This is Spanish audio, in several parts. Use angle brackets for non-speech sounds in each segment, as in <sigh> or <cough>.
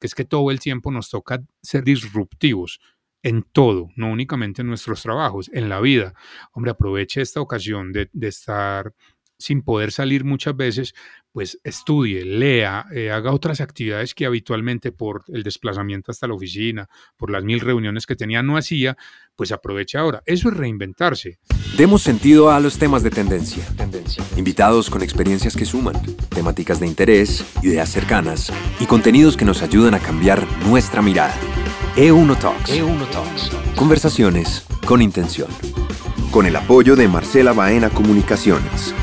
que es que todo el tiempo nos toca ser disruptivos en todo, no únicamente en nuestros trabajos, en la vida. Hombre, aproveche esta ocasión de, de estar sin poder salir muchas veces, pues estudie, lea, eh, haga otras actividades que habitualmente por el desplazamiento hasta la oficina, por las mil reuniones que tenía no hacía, pues aproveche ahora. Eso es reinventarse. Demos sentido a los temas de tendencia. tendencia. Invitados con experiencias que suman, temáticas de interés, ideas cercanas y contenidos que nos ayudan a cambiar nuestra mirada. E1 Talks. E1 Talks. Conversaciones con intención. Con el apoyo de Marcela Baena Comunicaciones.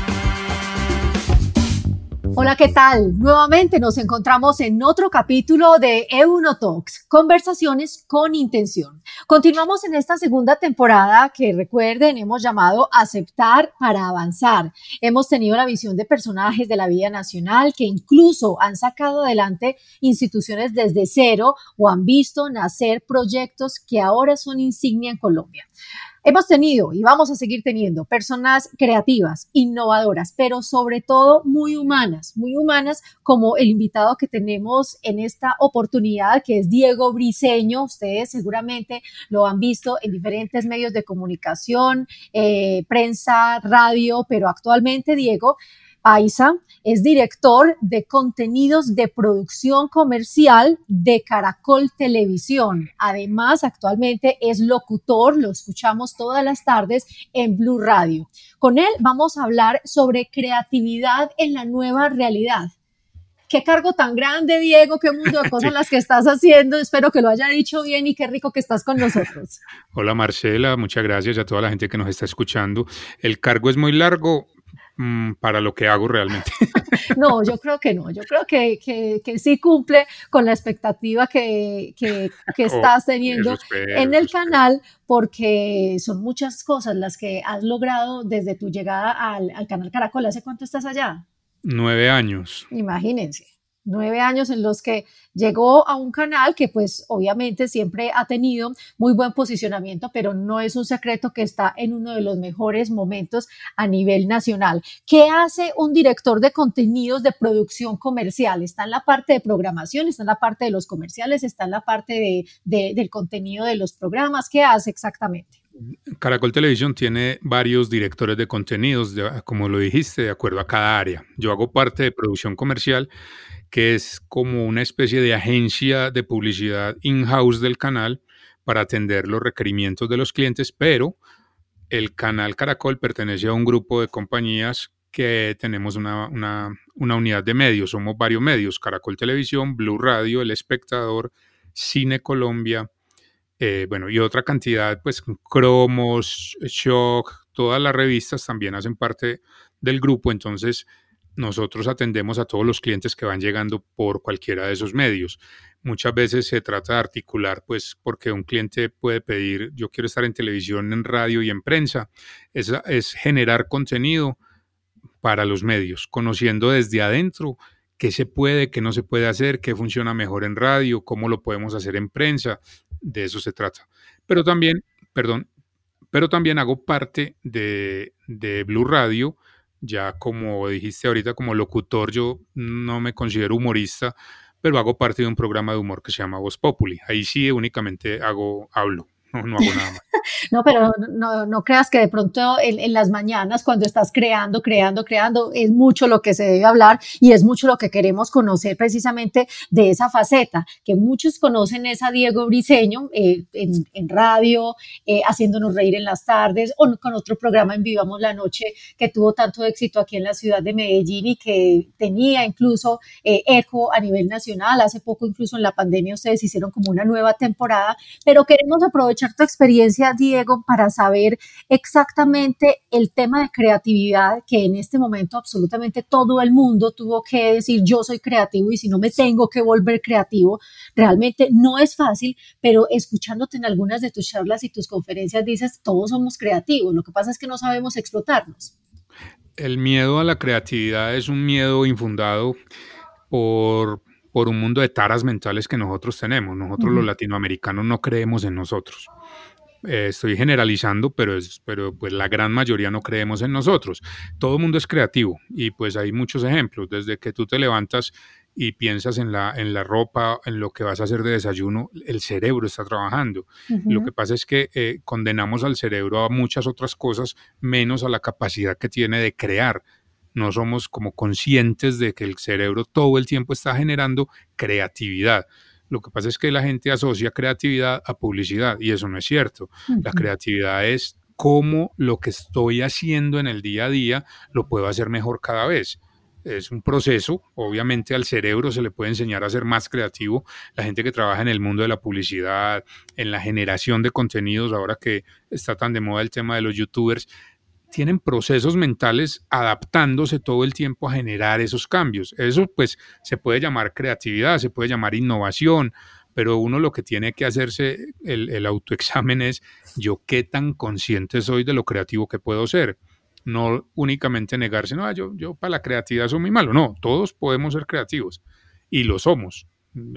Hola, ¿qué tal? Nuevamente nos encontramos en otro capítulo de Euno Talks, conversaciones con intención. Continuamos en esta segunda temporada que recuerden hemos llamado Aceptar para avanzar. Hemos tenido la visión de personajes de la vida nacional que incluso han sacado adelante instituciones desde cero o han visto nacer proyectos que ahora son insignia en Colombia. Hemos tenido y vamos a seguir teniendo personas creativas, innovadoras, pero sobre todo muy humanas, muy humanas como el invitado que tenemos en esta oportunidad, que es Diego Briseño. Ustedes seguramente lo han visto en diferentes medios de comunicación, eh, prensa, radio, pero actualmente Diego Paisa es director de contenidos de producción comercial de Caracol Televisión. Además, actualmente es locutor, lo escuchamos todas las tardes en Blue Radio. Con él vamos a hablar sobre creatividad en la nueva realidad. Qué cargo tan grande, Diego, qué mundo de <laughs> cosas las que estás haciendo. Espero que lo haya dicho bien y qué rico que estás con nosotros. Hola Marcela, muchas gracias a toda la gente que nos está escuchando. El cargo es muy largo, Mm, para lo que hago realmente. <laughs> No, yo creo que no, yo creo que, que, sí cumple con la expectativa que, que <laughs> oh, estás teniendo en el canal, porque son muchas cosas las que has logrado desde tu llegada al, al canal Caracol. ¿Hace cuánto estás allá? Nueve años. Imagínense nueve años en los que llegó a un canal que pues obviamente siempre ha tenido muy buen posicionamiento, pero no es un secreto que está en uno de los mejores momentos a nivel nacional. ¿Qué hace un director de contenidos de producción comercial? Está en la parte de programación, está en la parte de los comerciales, está en la parte de, del contenido de los programas. ¿Qué hace exactamente? Caracol Televisión tiene varios directores de contenidos, como lo dijiste, de acuerdo a cada área. Yo hago parte de producción comercial que es como una especie de agencia de publicidad in-house del canal para atender los requerimientos de los clientes, pero el canal Caracol pertenece a un grupo de compañías que tenemos una, unidad de medios, somos varios medios, Caracol Televisión, Blue Radio, El Espectador, Cine Colombia, eh, bueno, y otra cantidad, pues Cromos, Shock, todas las revistas también hacen parte del grupo, entonces nosotros atendemos a todos los clientes que van llegando por cualquiera de esos medios. Muchas veces se trata de articular, pues, porque un cliente puede pedir, yo quiero estar en televisión, en radio y en prensa. Es, generar contenido para los medios, conociendo desde adentro qué se puede, qué no se puede hacer, qué funciona mejor en radio, cómo lo podemos hacer en prensa. De eso se trata. Pero también, perdón, pero también hago parte de Blue Radio, ya como dijiste ahorita, como locutor, yo no me considero humorista, pero hago parte de un programa de humor que se llama Voz Populi. Ahí sí únicamente hago, hablo <laughs> no, no <laughs> no, pero no, no, creas que de pronto en, las mañanas, cuando estás creando, creando, creando, es mucho lo que se debe hablar y es mucho lo que queremos conocer precisamente de esa faceta, que muchos conocen esa Diego Briseño eh, en, radio, eh, haciéndonos reír en las tardes, o con otro programa en Vivamos la Noche que tuvo tanto éxito aquí en la ciudad de Medellín y que tenía incluso eh, eco a nivel nacional. Hace poco, incluso en la pandemia, ustedes hicieron como una nueva temporada, pero queremos aprovechar tu experiencia, Diego, para saber exactamente el tema de creatividad que en este momento absolutamente todo el mundo tuvo que decir yo soy creativo y si no me tengo que volver creativo, realmente no es fácil, pero escuchándote en algunas de tus charlas y tus conferencias dices todos somos creativos, lo que pasa es que no sabemos explotarnos. El miedo a la creatividad es un miedo infundado por por un mundo de taras mentales que nosotros tenemos. Nosotros los latinoamericanos no creemos en nosotros. Eh, estoy generalizando, pero, es, pero pues la gran mayoría no creemos en nosotros. Todo el mundo es creativo y pues hay muchos ejemplos, desde que tú te levantas y piensas en la, en la ropa, en lo que vas a hacer de desayuno, el cerebro está trabajando. Lo que pasa es que eh, condenamos al cerebro a muchas otras cosas, menos a la capacidad que tiene de crear. No somos como conscientes de que el cerebro todo el tiempo está generando creatividad. Lo que pasa es que la gente asocia creatividad a publicidad y eso no es cierto. La creatividad es cómo lo que estoy haciendo en el día a día lo puedo hacer mejor cada vez es un proceso, obviamente al cerebro se le puede enseñar a ser más creativo, la gente que trabaja en el mundo de la publicidad, en la generación de contenidos, ahora que está tan de moda el tema de los youtubers, tienen procesos mentales adaptándose todo el tiempo a generar esos cambios. Eso pues se puede llamar creatividad, se puede llamar innovación, pero uno lo que tiene que hacerse el, autoexamen es yo qué tan consciente soy de lo creativo que puedo ser no únicamente negarse, no, yo, yo para la creatividad soy muy malo. No, todos podemos ser creativos y lo somos.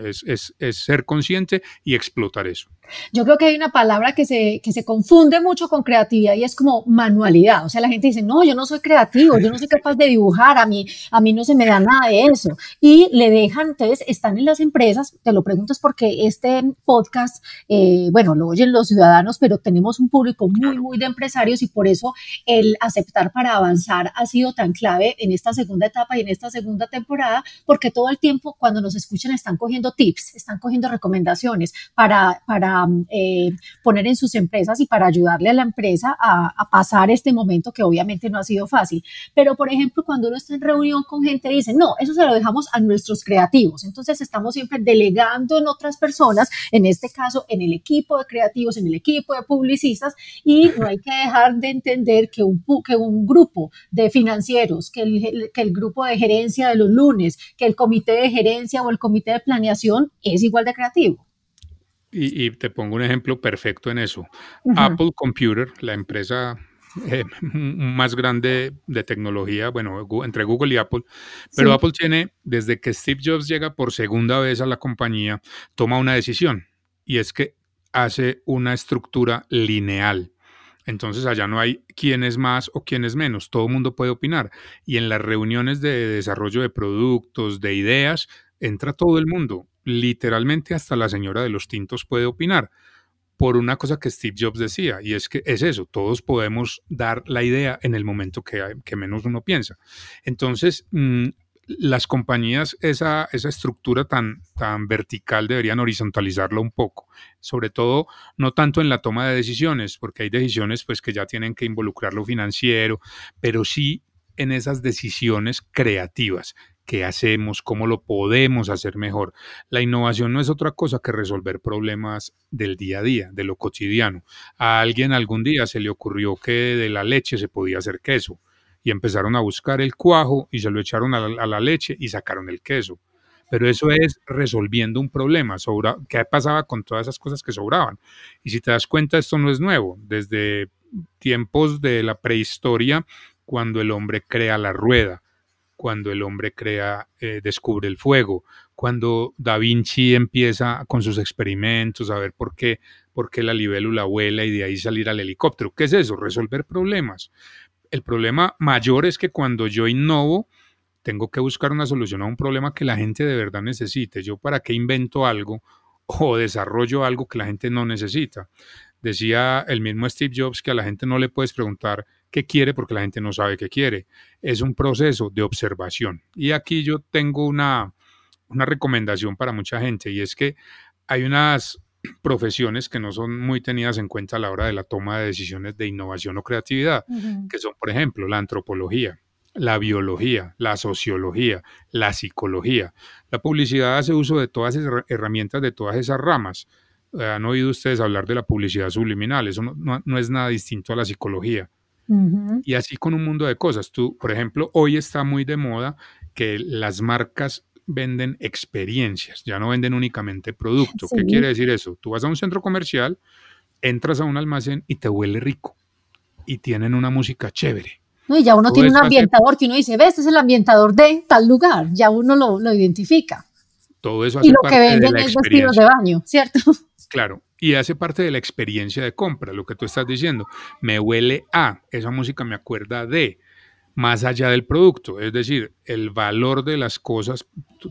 Es, es, ser consciente y explotar eso. Yo creo que hay una palabra que se, que se confunde mucho con creatividad y es como manualidad. O sea, la gente dice, no, yo no soy creativo, yo no soy capaz de dibujar, a mí, a mí no se me da nada de eso. Y le dejan, entonces, están en las empresas, te lo pregunto es porque este podcast, eh, bueno, lo oyen los ciudadanos, pero tenemos un público muy, muy de empresarios y por eso el aceptar para avanzar ha sido tan clave en esta segunda etapa y en esta segunda temporada, porque todo el tiempo cuando nos escuchan están cogiendo tips, están cogiendo recomendaciones para, para eh, poner en sus empresas y para ayudarle a la empresa a, pasar este momento que obviamente no ha sido fácil. Pero, por ejemplo, cuando uno está en reunión con gente, dicen, no, eso se lo dejamos a nuestros creativos. Entonces, estamos siempre delegando en otras personas, en este caso, en el equipo de creativos, en el equipo de publicistas, y no hay que dejar de entender que un, que un grupo de financieros, que el, que el grupo de gerencia de los lunes, que el comité de gerencia o el comité de planeación es igual de creativo. Y, te pongo un ejemplo perfecto en eso. Apple Computer, la empresa eh, <laughs> más grande de tecnología, bueno, entre Google y Apple, pero Apple tiene, desde que Steve Jobs llega por segunda vez a la compañía, toma una decisión y es que hace una estructura lineal. Entonces allá no hay quién es más o quién es menos, todo el mundo puede opinar. Y en las reuniones de desarrollo de productos, de ideas, entra todo el mundo literalmente hasta la señora de los tintos puede opinar por una cosa que Steve Jobs decía, y es que es eso, todos podemos dar la idea en el momento que, menos uno piensa. Entonces, mm, las compañías, esa, esa estructura tan, tan vertical deberían horizontalizarla un poco, sobre todo no tanto en la toma de decisiones, porque hay decisiones pues que ya tienen que involucrar lo financiero, pero sí en esas decisiones creativas qué hacemos, cómo lo podemos hacer mejor. La innovación no es otra cosa que resolver problemas del día a día, de lo cotidiano. A alguien algún día se le ocurrió que de la leche se podía hacer queso y empezaron a buscar el cuajo y se lo echaron a la, leche y sacaron el queso. Pero eso es resolviendo un problema. Sobra, ¿Qué pasaba con todas esas cosas que sobraban? Y si te das cuenta, esto no es nuevo. Desde tiempos de la prehistoria, cuando el hombre crea la rueda, cuando el hombre crea, eh, descubre el fuego, cuando Da Vinci empieza con sus experimentos a ver por qué, por qué la libélula vuela y de ahí salir al helicóptero. ¿Qué es eso? Resolver problemas. El problema mayor es que cuando yo innovo, tengo que buscar una solución a un problema que la gente de verdad necesite. Yo para qué invento algo o desarrollo algo que la gente no necesita. Decía el mismo Steve Jobs que a la gente no le puedes preguntar qué quiere porque la gente no sabe qué quiere. Es un proceso de observación. Y aquí yo tengo una, una recomendación para mucha gente y es que hay unas <clears throat> profesiones que no son muy tenidas en cuenta a la hora de la toma de decisiones de innovación o creatividad, que son, por ejemplo, la antropología, la biología, la sociología, la psicología. La publicidad hace uso de todas esas herramientas de todas esas ramas. Han oído ustedes hablar de la publicidad subliminal, eso no es nada distinto a la psicología. Y así con un mundo de cosas. Tú, por ejemplo, hoy está muy de moda que las marcas venden experiencias, ya no venden únicamente producto. ¿Qué quiere decir eso? Tú vas a un centro comercial, entras a un almacén y te huele rico y tienen una música chévere. No, y ya uno tiene un ambientador que uno dice, ves, este es el ambientador de tal lugar, ya uno lo, lo identifica. Todo eso hace y lo que venden es vestidos de baño, ¿cierto? Claro, y hace parte de la experiencia de compra, lo que tú estás diciendo. Me huele a, esa música me acuerda de. más allá del producto. Es decir, el valor de las cosas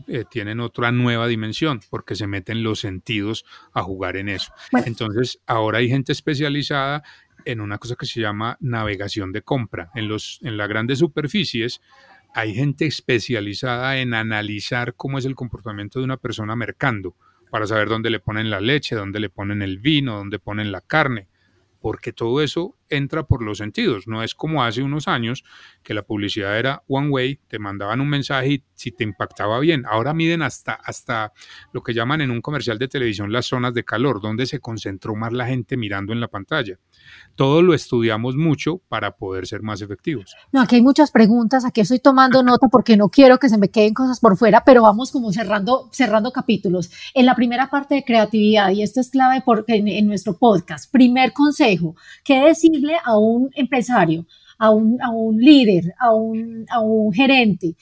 eh, tienen otra nueva dimensión porque se meten los sentidos a jugar en eso. Entonces, ahora hay gente especializada en una cosa que se llama navegación de compra. En, los, en las grandes superficies hay gente especializada en analizar cómo es el comportamiento de una persona mercando para saber dónde le ponen la leche, dónde le ponen el vino, dónde ponen la carne porque todo eso entra por los sentidos. No es como hace unos años que la publicidad era one way, te mandaban un mensaje y si te impactaba bien. Ahora miden hasta, hasta lo que llaman en un comercial de televisión las zonas de calor, donde se concentró más la gente mirando en la pantalla. Todo lo estudiamos mucho para poder ser más efectivos. No, aquí hay muchas preguntas, aquí estoy tomando <laughs> nota porque no quiero que se me queden cosas por fuera, pero vamos como cerrando, cerrando capítulos. En la primera parte de creatividad, y esto es clave porque en nuestro podcast, primer consejo ¿Qué a un empresario, a un, a un líder, a un, a un gerente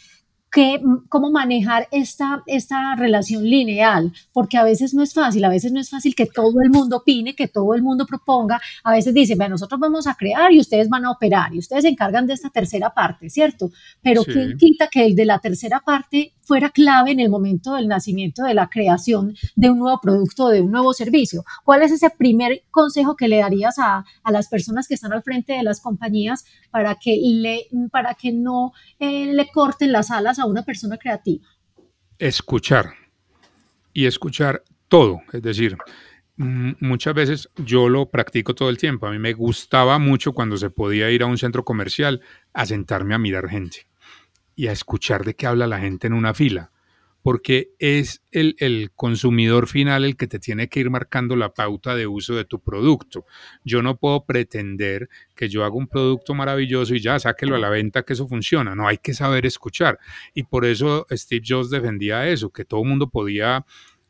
que, cómo manejar esta, esta relación lineal, porque a veces no es fácil, a veces no es fácil que todo el mundo opine, que todo el mundo proponga, a veces dicen, bueno, nosotros vamos a crear y ustedes van a operar y ustedes se encargan de esta tercera parte, ¿cierto? Pero ¿quién quita que el de la tercera parte fuera clave en el momento del nacimiento de la creación de un nuevo producto, de un nuevo servicio? ¿Cuál es ese primer consejo que le darías a, a las personas que están al frente de las compañías para que, le, para que no eh, le corten las alas a una persona creativa? Escuchar y escuchar todo, es decir, muchas veces yo lo practico todo el tiempo. A mí me gustaba mucho cuando se podía ir a un centro comercial a sentarme a mirar gente y a escuchar de qué habla la gente en una fila porque es el, consumidor final el que te tiene que ir marcando la pauta de uso de tu producto. Yo no puedo pretender que yo haga un producto maravilloso y ya sáquelo a la venta que eso funciona. No, hay que saber escuchar. Y por eso Steve Jobs defendía eso, que todo el mundo podía,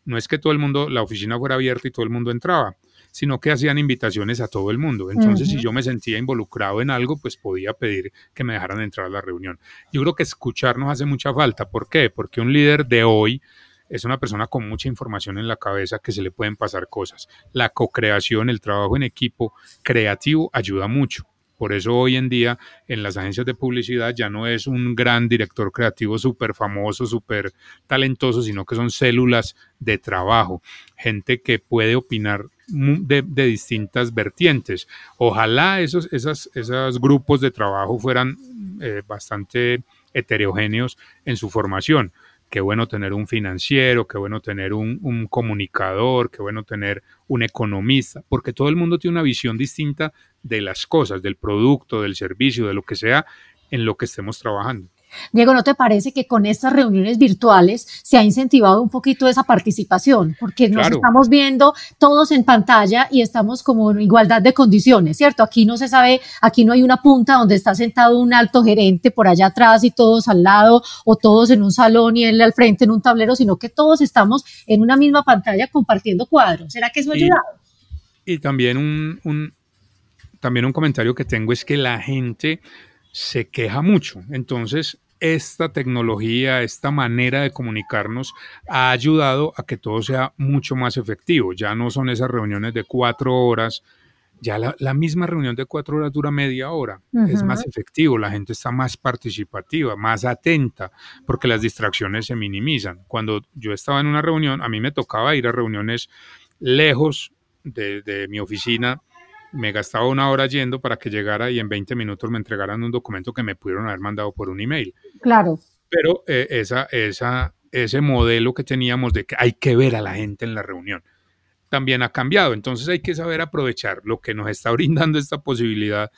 no es que todo el mundo, la oficina fuera abierta y todo el mundo entraba sino que hacían invitaciones a todo el mundo. Entonces, si yo me sentía involucrado en algo, pues podía pedir que me dejaran entrar a la reunión. Yo creo que escuchar nos hace mucha falta. ¿Por qué? Porque un líder de hoy es una persona con mucha información en la cabeza que se le pueden pasar cosas. La co-creación, el trabajo en equipo creativo ayuda mucho. Por eso hoy en día en las agencias de publicidad ya no es un gran director creativo súper famoso, súper talentoso, sino que son células de trabajo, gente que puede opinar de, distintas vertientes. Ojalá esos, esas, esos grupos de trabajo fueran eh, bastante heterogéneos en su formación qué bueno tener un financiero, qué bueno tener un, comunicador, qué bueno tener un economista, porque todo el mundo tiene una visión distinta de las cosas, del producto, del servicio, de lo que sea en lo que estemos trabajando. Diego, ¿no te parece que con estas reuniones virtuales se ha incentivado un poquito esa participación? Porque nos estamos viendo todos en pantalla y estamos como en igualdad de condiciones, ¿cierto? Aquí no se sabe, aquí no hay una punta donde está sentado un alto gerente por allá atrás y todos al lado, o todos en un salón y él al frente en un tablero, sino que todos estamos en una misma pantalla compartiendo cuadros. ¿Será que eso ha ayudado? Y también un, también un comentario que tengo es que la gente se queja mucho. Entonces, esta tecnología, esta manera de comunicarnos ha ayudado a que todo sea mucho más efectivo. Ya no son esas reuniones de cuatro horas, ya la, misma reunión de cuatro horas dura media hora. Es más efectivo, la gente está más participativa, más atenta, porque las distracciones se minimizan. Cuando yo estaba en una reunión, a mí me tocaba ir a reuniones lejos de, de mi oficina me gastaba una hora yendo para que llegara y en 20 minutos me entregaran un documento que me pudieron haber mandado por un email. Claro. Pero eh, esa, esa, ese modelo que teníamos de que hay que ver a la gente en la reunión también ha cambiado. Entonces hay que saber aprovechar lo que nos está <laughs> brindando esta posibilidad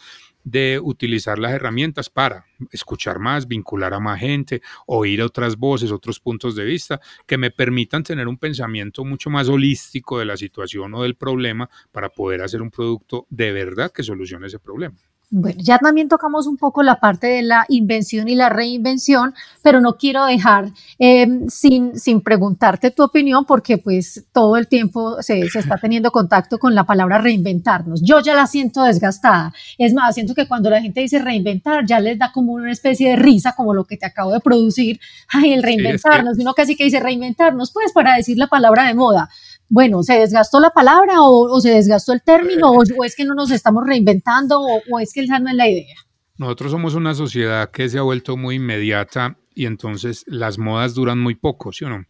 de utilizar las herramientas para escuchar más, vincular a más gente, oír otras voces, otros puntos de vista que me permitan tener un pensamiento mucho más holístico de la situación o del problema para poder hacer un producto de verdad que solucione ese problema. Bueno, ya también tocamos un poco la parte de la invención y la reinvención, pero no quiero dejar eh, sin, sin preguntarte tu opinión porque pues todo el tiempo se, se, está teniendo contacto con la palabra reinventarnos. Yo ya la siento desgastada. Es más, siento que cuando la gente dice reinventar ya les da como una especie de risa como lo que te acabo de producir. Ay, el reinventarnos. Uno casi que dice reinventarnos, pues para decir la palabra de moda bueno, ¿se desgastó la palabra o, se desgastó el término o, es que no nos estamos reinventando o, es que esa no es la idea? nosotros somos una sociedad que se ha vuelto muy inmediata y entonces las modas duran muy poco, ¿sí o no?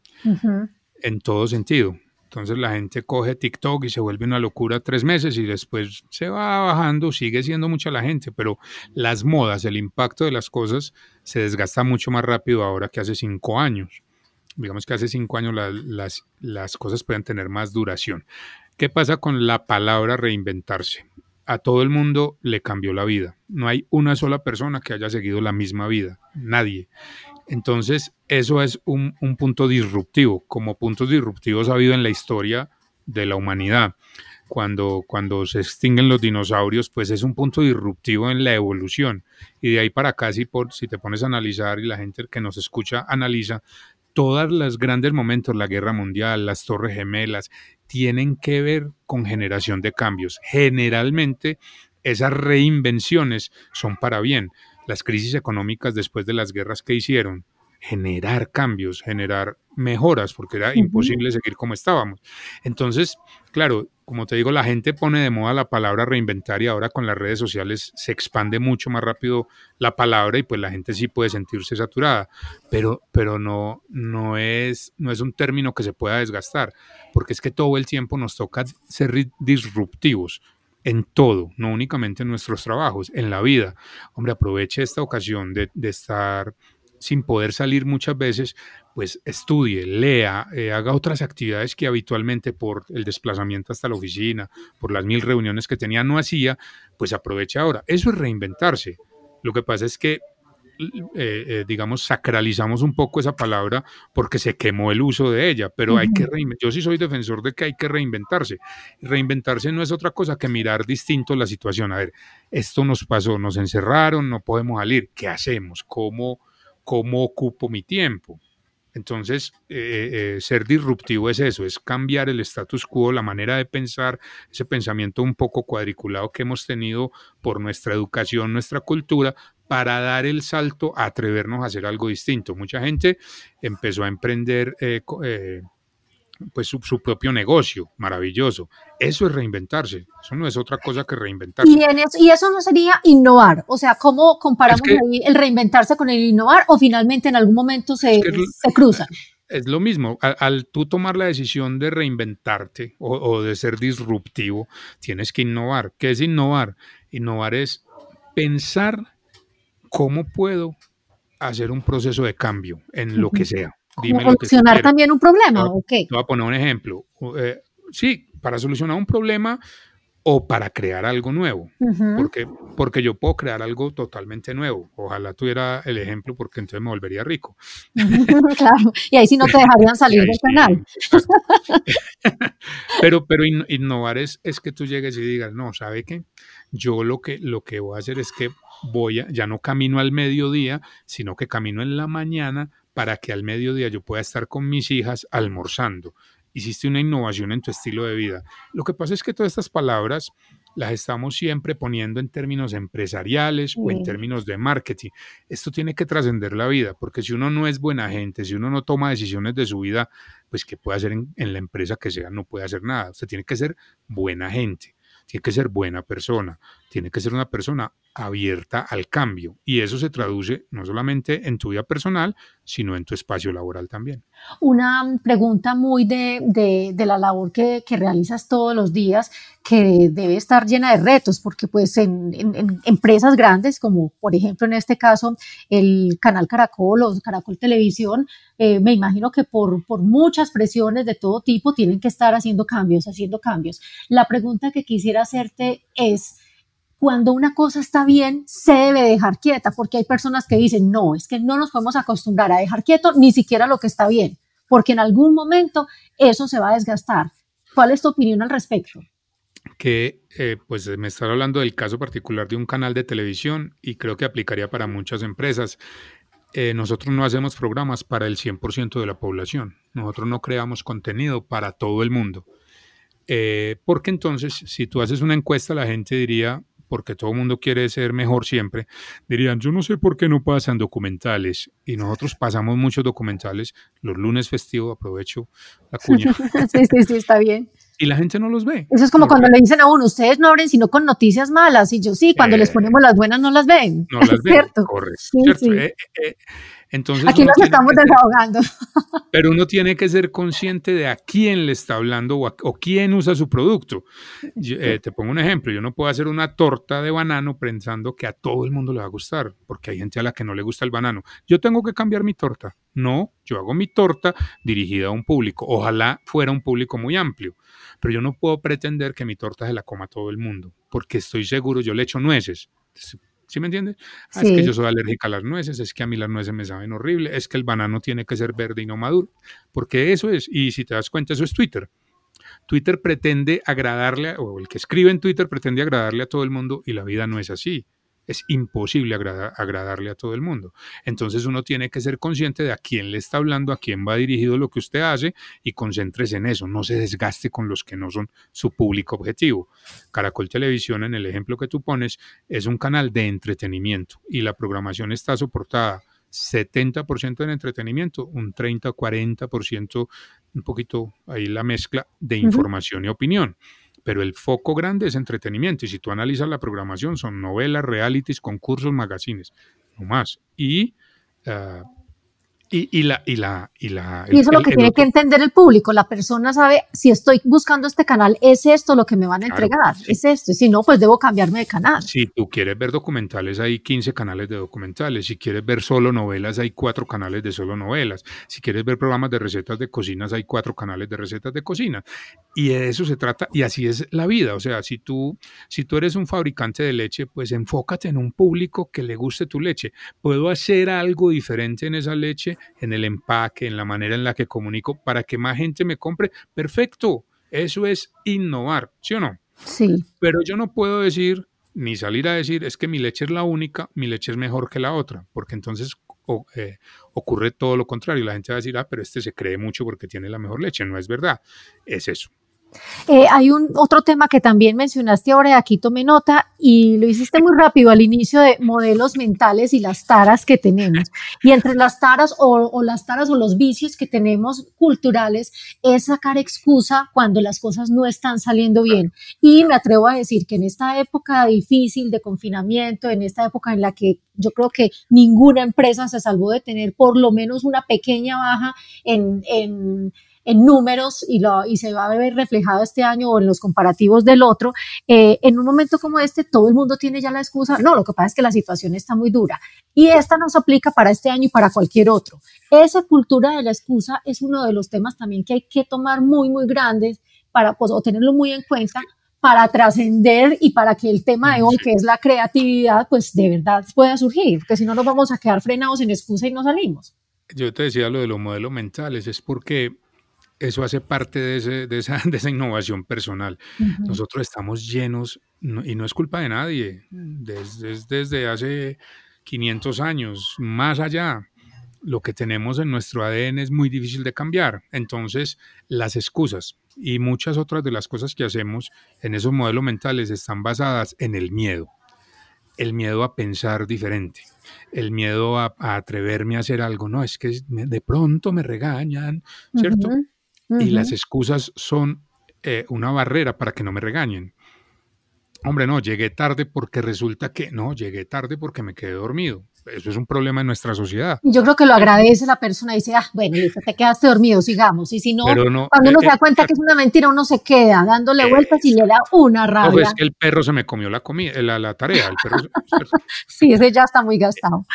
En todo sentido. Entonces la gente coge TikTok y se vuelve una locura tres meses y después se va bajando, sigue siendo mucha la gente, pero las modas, el impacto de las cosas se desgasta mucho más rápido ahora que hace cinco años. Digamos que hace cinco años las, las cosas pueden tener más duración. ¿Qué pasa con la palabra reinventarse? A todo el mundo le cambió la vida. No hay una sola persona que haya seguido la misma vida. Nadie. Entonces, eso es un, punto disruptivo, como puntos disruptivos ha habido en la historia de la humanidad. Cuando, cuando se extinguen los dinosaurios, pues es un punto disruptivo en la evolución. Y de ahí para acá, si, por, si te pones a analizar y la gente que nos escucha analiza, todos los grandes momentos, la guerra mundial, las torres gemelas, tienen que ver con generación de cambios. Generalmente esas reinvenciones son para bien las crisis económicas después de las guerras que hicieron, generar cambios, generar mejoras, porque era imposible seguir como estábamos. Entonces, claro, como te digo, la gente pone de moda la palabra reinventar y ahora con las redes sociales se expande mucho más rápido la palabra y pues la gente sí puede sentirse saturada, pero, pero no, no, es, no es un término que se pueda desgastar, porque es que todo el tiempo nos toca ser disruptivos en todo, no únicamente en nuestros trabajos, en la vida. Hombre, aproveche esta ocasión de, estar sin poder salir muchas veces, pues estudie, lea, eh, haga otras actividades que habitualmente por el desplazamiento hasta la oficina, por las mil reuniones que tenía no hacía, pues aproveche ahora. Eso es reinventarse. Lo que pasa es que eh, eh, digamos, sacralizamos un poco esa palabra porque se quemó el uso de ella, pero hay que yo sí soy defensor de que hay que reinventarse. Reinventarse no es otra cosa que mirar distinto la situación. A ver, esto nos pasó, nos encerraron, no podemos salir, ¿qué hacemos? ¿Cómo, cómo ocupo mi tiempo? Entonces, eh, ser disruptivo es eso, es cambiar el status quo, la manera de pensar, ese pensamiento un poco cuadriculado que hemos tenido por nuestra educación, nuestra cultura, para dar el salto a atrevernos a hacer algo distinto. Mucha gente empezó a emprender eh, eh, pues su, propio negocio, maravilloso. Eso es reinventarse, eso no es otra cosa que reinventarse. Y, eso, no sería innovar, o sea, ¿cómo comparamos ahí el reinventarse con el innovar o finalmente en algún momento se, se cruzan? <laughs> Es lo mismo, al, tú tomar la decisión de reinventarte o, o de ser disruptivo, tienes que innovar. ¿Qué es innovar? Innovar es pensar ¿cómo puedo hacer un proceso de cambio en lo que sea? Dime ¿Solucionar también un problema? Te voy a poner un ejemplo. Eh, sí, para solucionar un problema o para crear algo nuevo. porque, porque yo puedo crear algo totalmente nuevo. Ojalá tuviera el ejemplo porque entonces me volvería rico. <laughs> claro, y ahí sí no te dejarían <laughs> salir del canal. <laughs> pero pero innovar es, es que tú llegues y digas, no, ¿sabe qué? Yo lo que, lo que voy a hacer es que voy a, ya no camino al mediodía, sino que camino en la mañana para que al mediodía yo pueda estar con mis hijas almorzando. Hiciste una innovación en tu estilo de vida. Lo que pasa es que todas estas palabras las estamos siempre poniendo en términos empresariales o en términos de marketing. Esto tiene que trascender la vida, porque si uno no es buena gente, si uno no toma decisiones de su vida, pues que puede hacer en, en la empresa que sea, no puede hacer nada. Usted tiene que ser buena gente, tiene que ser buena persona, tiene que ser una persona abierta al cambio. Y eso se traduce no solamente en tu vida personal, sino en tu espacio laboral también. Una pregunta muy de, de, la labor que, que, realizas todos los días, que debe estar llena de retos, porque pues en, en, empresas grandes, como por ejemplo en este caso el canal Caracol o Caracol Televisión, eh, me imagino que por, por muchas presiones de todo tipo tienen que estar haciendo cambios, haciendo cambios. La pregunta que quisiera hacerte es, cuando una cosa está bien, se debe dejar quieta, porque hay personas que dicen, no, es que no nos podemos acostumbrar a dejar quieto ni siquiera lo que está bien, porque en algún momento eso se va a desgastar. ¿Cuál es tu opinión al respecto? Que eh, pues me estás hablando del caso particular de un canal de televisión y creo que aplicaría para muchas empresas. Eh, nosotros no hacemos programas para el 100% de la población, nosotros no creamos contenido para todo el mundo. Eh, porque entonces, si tú haces una encuesta, la gente diría, porque todo el mundo quiere ser mejor siempre, dirían, yo no sé por qué no pasan documentales. Y nosotros pasamos muchos documentales. Los lunes festivos, aprovecho la cuña. <laughs> sí, sí, sí, está bien. y la gente no los ve. Eso es como cuando le dicen a uno, ustedes no abren sino con noticias malas. Y yo sí, cuando les eh, ponemos las buenas no las ven. No las <laughs> ven. ¿Cierto? Correcto. cierto. Eh, eh, entonces Aquí nos estamos desahogando. Pero uno tiene que ser consciente de a quién le está hablando o, quién usa su producto. te pongo un ejemplo, yo no puedo hacer una torta de banano pensando que a todo el mundo le va a gustar, porque hay gente a la que no le gusta el banano. Yo tengo que cambiar mi torta. No, yo hago mi torta dirigida a un público. Ojalá fuera un público muy amplio pero yo no puedo pretender que mi torta se la coma todo el mundo, porque estoy seguro, yo le echo nueces. ¿Sí me entiendes? Ah, es que yo soy alérgica a las nueces, es que a mí las nueces me saben horrible, es que el banano tiene que ser verde y no maduro, porque eso es, y si te das cuenta, eso es Twitter. Twitter pretende agradarle, o el que escribe en Twitter pretende agradarle a todo el mundo y la vida no es así es imposible agradarle a todo el mundo. Entonces uno tiene que ser consciente de a quién le está hablando, a quién va dirigido lo que usted hace y concéntrese en eso, no se desgaste con los que no son su público objetivo. Caracol Televisión, en el ejemplo que tú pones, es un canal de entretenimiento y la programación está soportada 70% en entretenimiento, un 30-40%, un poquito ahí la mezcla de información y opinión pero el foco grande es entretenimiento. Y si tú analizas la programación, son novelas, realities, concursos, magazines, no más. Y ah, y, la, y, la, y, la, y eso es lo que tiene que entender el público. La persona sabe, si estoy buscando este canal, es esto lo que me van a entregar, es esto. Y si no, pues debo cambiarme de canal. Si tú quieres ver documentales, hay 15 canales de documentales. Si quieres ver solo novelas, hay cuatro canales de solo novelas. Si quieres ver programas de recetas de cocinas, hay cuatro canales de recetas de cocina. Y de eso se trata, y así es la vida. O sea, si tú, si tú eres un fabricante de leche, pues enfócate en un público que le guste tu leche. Puedo hacer algo diferente en esa leche en el empaque, en la manera en la que comunico, para que más gente me compre. Perfecto, eso es innovar, ¿sí o no? Sí. Pero yo no puedo decir, ni salir a decir, es que mi leche es la única, mi leche es mejor que la otra, porque entonces eh, ocurre todo lo contrario. La gente va a decir, ah, pero este se cree mucho porque tiene la mejor leche. No es verdad, es eso. Eh, hay un otro tema que también mencionaste ahora, aquí tomé nota y lo hiciste muy rápido al inicio de modelos mentales y las taras que tenemos. Y entre las taras o, las taras o los vicios que tenemos culturales es sacar excusa cuando las cosas no están saliendo bien. Y me atrevo a decir que en esta época difícil de confinamiento, en esta época en la que yo creo que ninguna empresa se salvó de tener por lo menos una pequeña baja en, en en números y, lo, y se va a ver reflejado este año o en los comparativos del otro, eh, en un momento como este todo el mundo tiene ya la excusa, no, lo que pasa es que la situación está muy dura y esta nos aplica para este año y para cualquier otro. Esa cultura de la excusa es uno de los temas también que hay que tomar muy, muy grandes para pues, o tenerlo muy en cuenta para trascender y para que el tema de hoy, que es la creatividad, pues de verdad pueda surgir, porque si no nos vamos a quedar frenados en excusa y no salimos. Yo te decía lo de los modelos mentales, es porque eso hace parte de, de, esa, <laughs> de esa, innovación personal. Nosotros estamos llenos, y no es culpa de nadie, desde, desde hace 500 años, más allá, lo que tenemos en nuestro ADN es muy difícil de cambiar. Entonces, las excusas y muchas otras de las cosas que hacemos en esos modelos mentales están basadas en el miedo. El miedo a pensar diferente, el miedo a, atreverme a hacer algo. No, es que de pronto me regañan, ¿cierto? Y las excusas son eh, una barrera para que no me regañen. Hombre, no, llegué tarde porque resulta que no, llegué tarde porque me quedé dormido. Eso es un problema en nuestra sociedad. Yo creo que lo agradece la persona y dice, ah, bueno, te quedaste dormido, sigamos. Y si no, cuando uno eh, se da cuenta eh, que es una mentira, uno se queda dándole vueltas y le da una rabia. No, es que el perro se me comió la, comida, la, tarea. El perro, <laughs> sí, ese ya está muy gastado.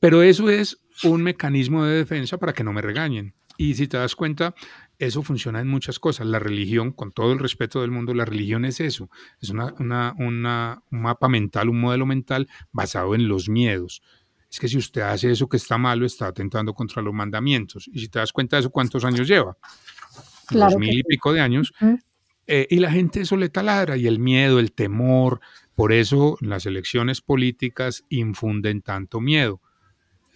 pero eso es un mecanismo de defensa para que no me regañen. Y si te das cuenta, eso funciona en muchas cosas. La religión, con todo el respeto del mundo, la religión es eso. Es una, un mapa mental, un modelo mental basado en los miedos. Es que si usted hace eso que está malo, está atentando contra los mandamientos. Y si te das cuenta de eso, ¿cuántos años lleva? Dos mil y pico de años. Eh, y la gente eso le taladra. Y el miedo, el temor. Por eso las elecciones políticas infunden tanto miedo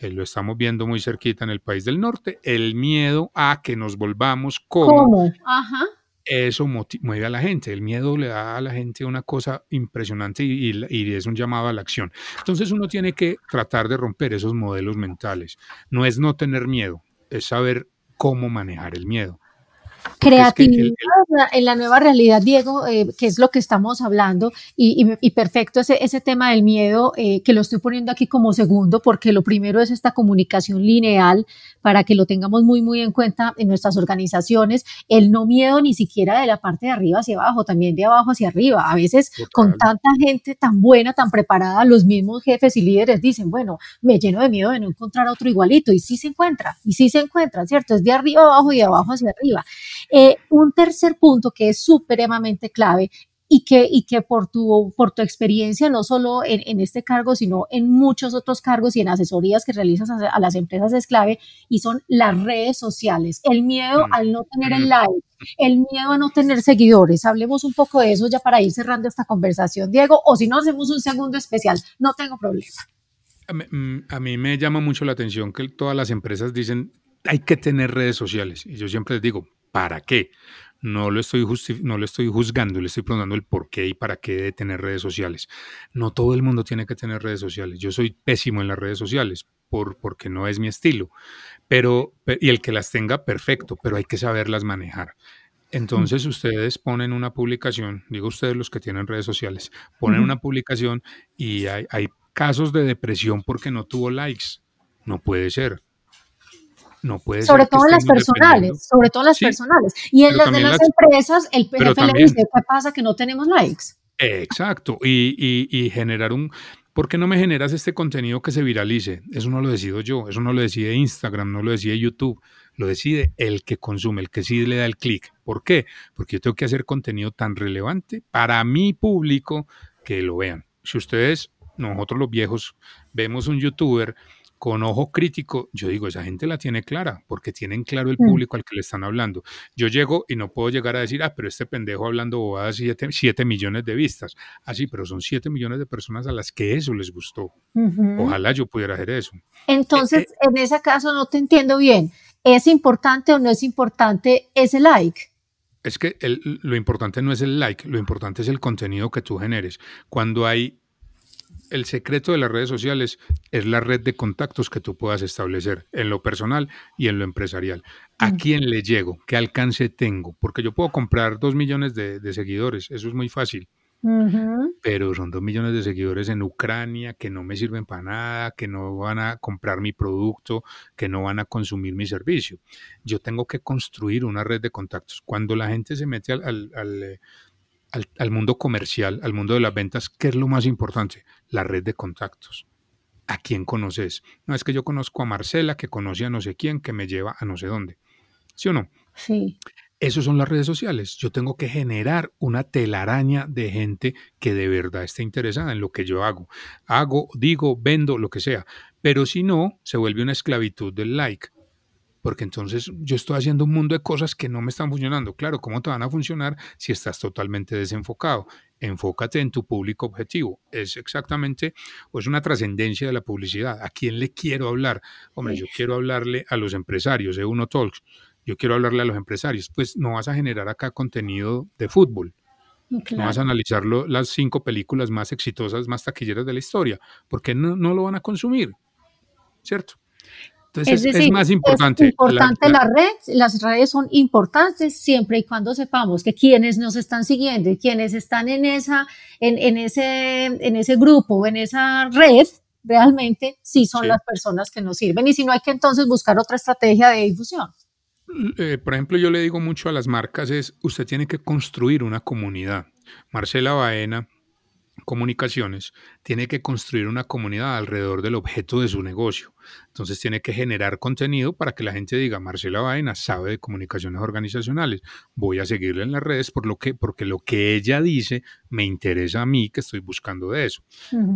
eh, lo estamos viendo muy cerquita en el país del norte, el miedo a que nos volvamos como. ¿Cómo? Ajá. Eso mueve a la gente, el miedo le da a la gente una cosa impresionante y, y, es un llamado a la acción. Entonces uno tiene que tratar de romper esos modelos mentales. No es no tener miedo, es saber cómo manejar el miedo. Creatividad en la nueva realidad, Diego, eh, que es lo que estamos hablando, y, perfecto ese, ese, tema del miedo, eh, que lo estoy poniendo aquí como segundo, porque lo primero es esta comunicación lineal, para que lo tengamos muy, muy en cuenta en nuestras organizaciones, el no miedo ni siquiera de la parte de arriba hacia abajo, también de abajo hacia arriba. A veces con tanta gente tan buena, tan preparada, los mismos jefes y líderes dicen, bueno, me lleno de miedo de no encontrar otro igualito, y sí se encuentra, y sí se encuentra, ¿cierto? Es de arriba abajo y de abajo hacia arriba. Eh, un tercer punto que es supremamente clave y que, y que por, tu, por tu experiencia, no solo en, este cargo, sino en muchos otros cargos y en asesorías que realizas a, las empresas es clave, y son las redes sociales. El miedo mm. al no tener el mm. like, el miedo a no tener seguidores. Hablemos un poco de eso ya para ir cerrando esta conversación, Diego, o si no, hacemos un segundo especial, no tengo problema. A mí, mm, a mí me llama mucho la atención que todas las empresas dicen hay que tener redes sociales. Y yo siempre les digo, ¿para qué? No lo, estoy no lo estoy juzgando, le estoy preguntando el por qué y para qué de tener redes sociales. No todo el mundo tiene que tener redes sociales. Yo soy pésimo en las redes sociales por, porque no es mi estilo. Pero, y el que las tenga, perfecto, pero hay que saberlas manejar. Entonces ustedes ponen una publicación, digo ustedes los que tienen redes sociales, ponen una publicación y hay, hay casos de depresión porque no tuvo likes. No puede ser no puede sobre todo en las personales, sobre todo en las personales. Y en las de las, empresas, el le dice, ¿qué pasa que no tenemos likes? Exacto, y, y, generar un... ¿Por qué no me generas este contenido que se viralice? Eso no lo decido yo, eso no lo decide Instagram, no lo decide YouTube, lo decide el que consume, el que sí le da el clic. ¿Por qué? Porque yo tengo que hacer contenido tan relevante para mi público que lo vean. Si ustedes, nosotros los viejos, vemos un youtuber con ojo crítico, yo digo, esa gente la tiene clara, porque tienen claro el mm. público al que le están hablando. Yo llego y no puedo llegar a decir, ah, pero este pendejo hablando bobadas, 7 millones de vistas. Ah, sí, pero son 7 millones de personas a las que eso les gustó. Ojalá yo pudiera hacer eso. Entonces, eh, eh, en ese caso no te entiendo bien. ¿Es importante o no es importante ese like? Es que lo importante no es el like, lo importante es el contenido que tú generes. Cuando hay el secreto de las redes sociales es la red de contactos que tú puedas establecer en lo personal y en lo empresarial. ¿A mm. quién le llego? ¿Qué alcance tengo? Porque yo puedo comprar dos millones de, seguidores, eso es muy fácil. Pero son dos millones de seguidores en Ucrania que no me sirven para nada, que no van a comprar mi producto, que no van a consumir mi servicio. Yo tengo que construir una red de contactos. Cuando la gente se mete al al, mundo comercial, al mundo de las ventas, ¿qué es lo más importante? La red de contactos. ¿A quién conoces? No es que yo conozco a Marcela, que conoce a no sé quién, que me lleva a no sé dónde. ¿Sí o no? Sí. Esas son las redes sociales. Yo tengo que generar una telaraña de gente que de verdad esté interesada en lo que yo hago. Hago, digo, vendo, lo que sea. Pero si no, se vuelve una esclavitud del like porque entonces yo estoy haciendo un mundo de cosas que no me están funcionando. Claro, ¿cómo te van a funcionar si estás totalmente desenfocado? Enfócate en tu público objetivo. Es exactamente, o es una trascendencia de la publicidad. ¿A quién le quiero hablar? Hombre, yo quiero hablarle a los empresarios de Uno Talks. Yo quiero hablarle a los empresarios. Pues no vas a generar acá contenido de fútbol. No vas a analizar las cinco películas más exitosas, más taquilleras de la historia, porque no, no lo van a consumir. ¿Cierto? Es, decir, más importante. Es importante la, red, las redes son importantes siempre y cuando sepamos que quienes nos están siguiendo y quienes están en, esa, en, en ese, en ese grupo, en esa red, realmente sí son las personas que nos sirven y si no hay que entonces buscar otra estrategia de difusión. Eh, por ejemplo, yo le digo mucho a las marcas es, usted tiene que construir una comunidad. Marcela Baena, comunicaciones, tiene que construir una comunidad alrededor del objeto de su negocio. Entonces tiene que generar contenido para que la gente diga, Marcela Baena sabe de comunicaciones organizacionales, voy a seguirle en las redes por lo que, porque lo que ella dice me interesa a mí que estoy buscando de eso.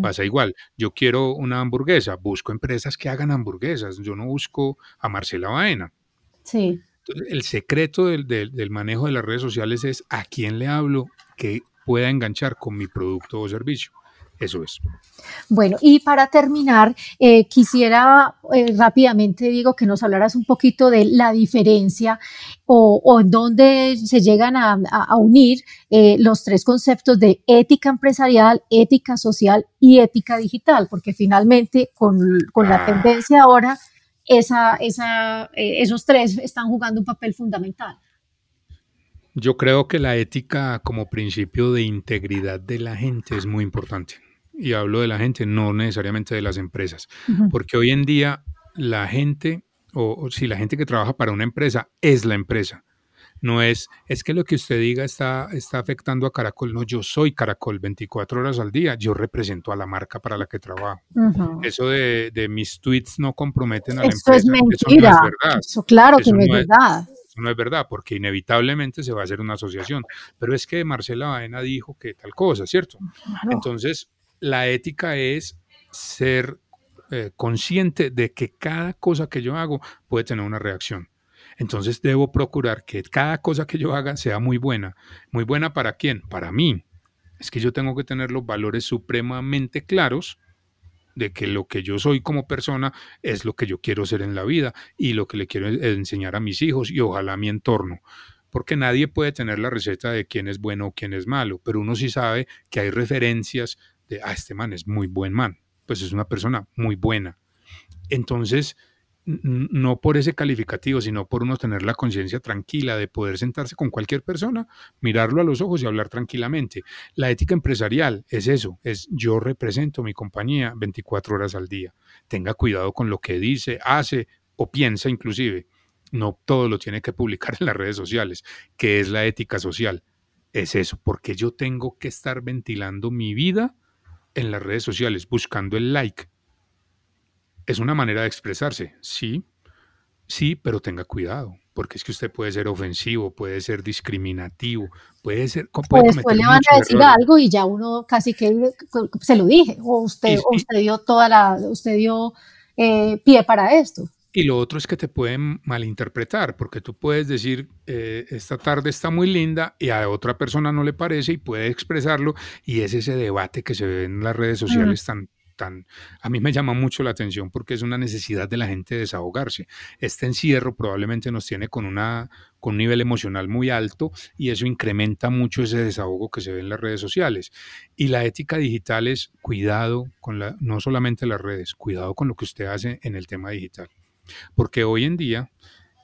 Pasa igual, yo quiero una hamburguesa, busco empresas que hagan hamburguesas, yo no busco a Marcela Baena. Sí. el secreto del, del manejo de las redes sociales es a quién le hablo, que pueda enganchar con mi producto o servicio. Eso es. Bueno, y para terminar, eh, quisiera eh, rápidamente, digo, que nos hablaras un poquito de la diferencia o, en dónde se llegan a, unir eh, los tres conceptos de ética empresarial, ética social y ética digital, porque finalmente con, la ah. tendencia ahora, esa, esa, esos tres están jugando un papel fundamental. Yo creo que la ética como principio de integridad de la gente es muy importante. Y hablo de la gente, no necesariamente de las empresas. Porque hoy en día la gente, o, si la gente que trabaja para una empresa es la empresa. No es, es que lo que usted diga está, está afectando a Caracol. No, yo soy Caracol 24 horas al día. Yo represento a la marca para la que trabajo. Eso de, de, mis tweets no comprometen a la empresa. Es mentira. Eso no es verdad. Eso claro que no es verdad. No es verdad, porque inevitablemente se va a hacer una asociación. Pero es que Marcela Baena dijo que tal cosa, ¿cierto? Entonces, la ética es ser eh, consciente de que cada cosa que yo hago puede tener una reacción. Entonces debo procurar que cada cosa que yo haga sea muy buena. ¿Muy buena para quién? Para mí. Es que yo tengo que tener los valores supremamente claros de que lo que yo soy como persona es lo que yo quiero ser en la vida y lo que le quiero enseñar a mis hijos y ojalá a mi entorno. Porque nadie puede tener la receta de quién es bueno o quién es malo, pero uno sí sabe que hay referencias de, ah, este man es muy buen man pues es una persona muy buena. Entonces, no por ese calificativo, sino por uno tener la conciencia tranquila de poder sentarse con cualquier persona, mirarlo a los ojos y hablar tranquilamente. La ética empresarial es eso, es yo represento mi compañía 24 horas al día. Tenga cuidado con lo que dice, hace o piensa inclusive. No todo lo tiene que publicar <laughs> en las redes sociales, que es la ética social. Es eso, porque yo tengo que estar ventilando mi vida en las redes sociales buscando el like. Es una manera de expresarse, sí, sí, pero tenga cuidado, porque es que usted puede ser ofensivo, puede ser discriminativo, puede ser... Puede pues después le van a decir algo y ya uno casi que se lo dije, o usted, usted dio toda la, usted dio eh, pie para esto. Y lo otro es que te pueden malinterpretar, porque tú puedes decir, eh, esta tarde está muy linda y a otra persona no le parece y puede expresarlo y es ese debate que se ve en las redes sociales tan, tan, a mí me llama mucho la atención porque es una necesidad de la gente desahogarse. Este encierro probablemente nos tiene con, una, con un nivel emocional muy alto y eso incrementa mucho ese desahogo que se ve en las redes sociales. Y la ética digital es cuidado con la, no solamente las redes, cuidado con lo que usted hace en el tema digital. Porque hoy en día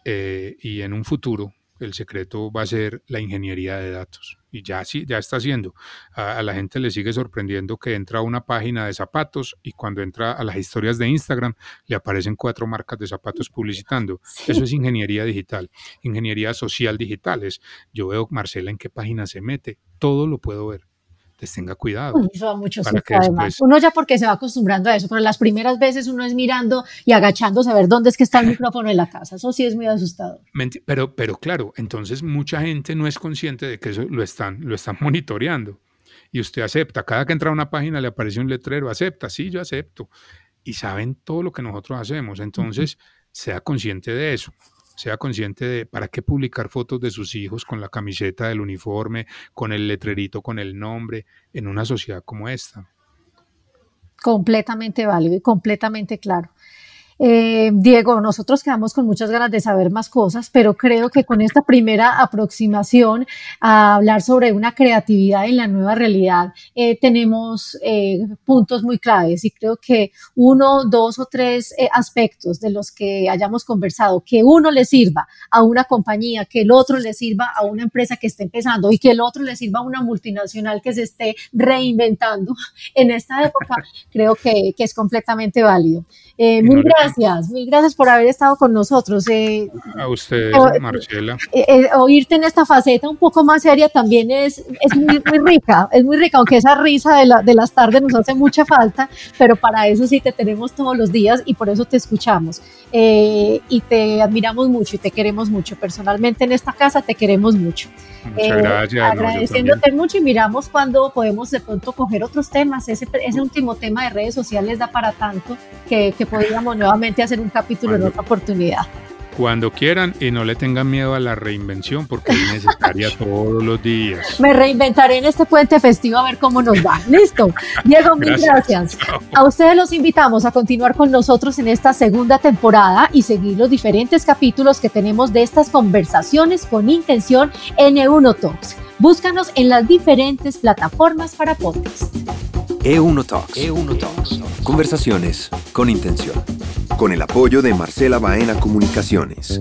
eh, y en un futuro el secreto va a ser la ingeniería de datos. Y ya sí, ya está haciendo. A, la gente le sigue sorprendiendo que entra a una página de zapatos y cuando entra a las historias de Instagram le aparecen cuatro marcas de zapatos publicitando. Eso es ingeniería digital. Ingeniería social digital. Es, yo veo Marcela en qué página se mete. Todo lo puedo ver les tenga cuidado. mucho Uno ya porque se va acostumbrando a eso, pero las primeras veces uno es mirando y agachándose a ver dónde es que está el micrófono en la casa. Eso sí es muy asustador. Pero, pero claro, entonces mucha gente no es consciente de que eso lo están, lo están <laughs> monitoreando. Y usted acepta, cada que entra a una página le aparece un letrero, acepta, sí, yo acepto. Y saben todo lo que nosotros hacemos. Entonces, sea consciente de eso sea consciente de para qué publicar fotos de sus hijos con la camiseta del uniforme, con el letrerito, con el nombre, en una sociedad como esta. Completamente válido y completamente claro. Eh, Diego, nosotros quedamos con muchas ganas de saber más cosas, pero creo que con esta primera aproximación a hablar sobre una creatividad en la nueva realidad, eh, tenemos eh, puntos muy claves y creo que uno, dos o tres aspectos de los que hayamos conversado, que uno le sirva a una compañía, que el otro le sirva a una empresa que esté empezando y que el otro le sirva a una multinacional que se esté reinventando en esta época, creo que, que es completamente válido. mil gracias gracias, mil gracias por haber estado con nosotros. Eh, a usted, Marcela. Eh, eh, oírte en esta faceta un poco más seria también es, es muy, rica, es muy rica, aunque esa risa de, la, de las tardes nos hace mucha falta, pero para eso sí te tenemos todos los días y por eso te escuchamos. y te admiramos mucho y te queremos mucho. Personalmente en esta casa te queremos mucho. Muchas gracias. Agradeciéndote mucho y miramos cuando podemos de pronto coger otros temas. Ese, ese último tema de redes sociales da para tanto que, que podríamos nuevamente hacer un capítulo en otra oportunidad. Cuando quieran y no le tengan miedo a la reinvención porque es necesaria <laughs> todos los días. Me reinventaré en este puente festivo a ver cómo nos va. Listo. Diego, mil gracias. A ustedes los invitamos a continuar con nosotros en esta segunda temporada y seguir los diferentes capítulos que tenemos de estas conversaciones con intención en E1 Talks. Búscanos en las diferentes plataformas para podcast. E1 Talks. E1 Talks. Conversaciones con intención con el apoyo de Marcela Baena Comunicaciones.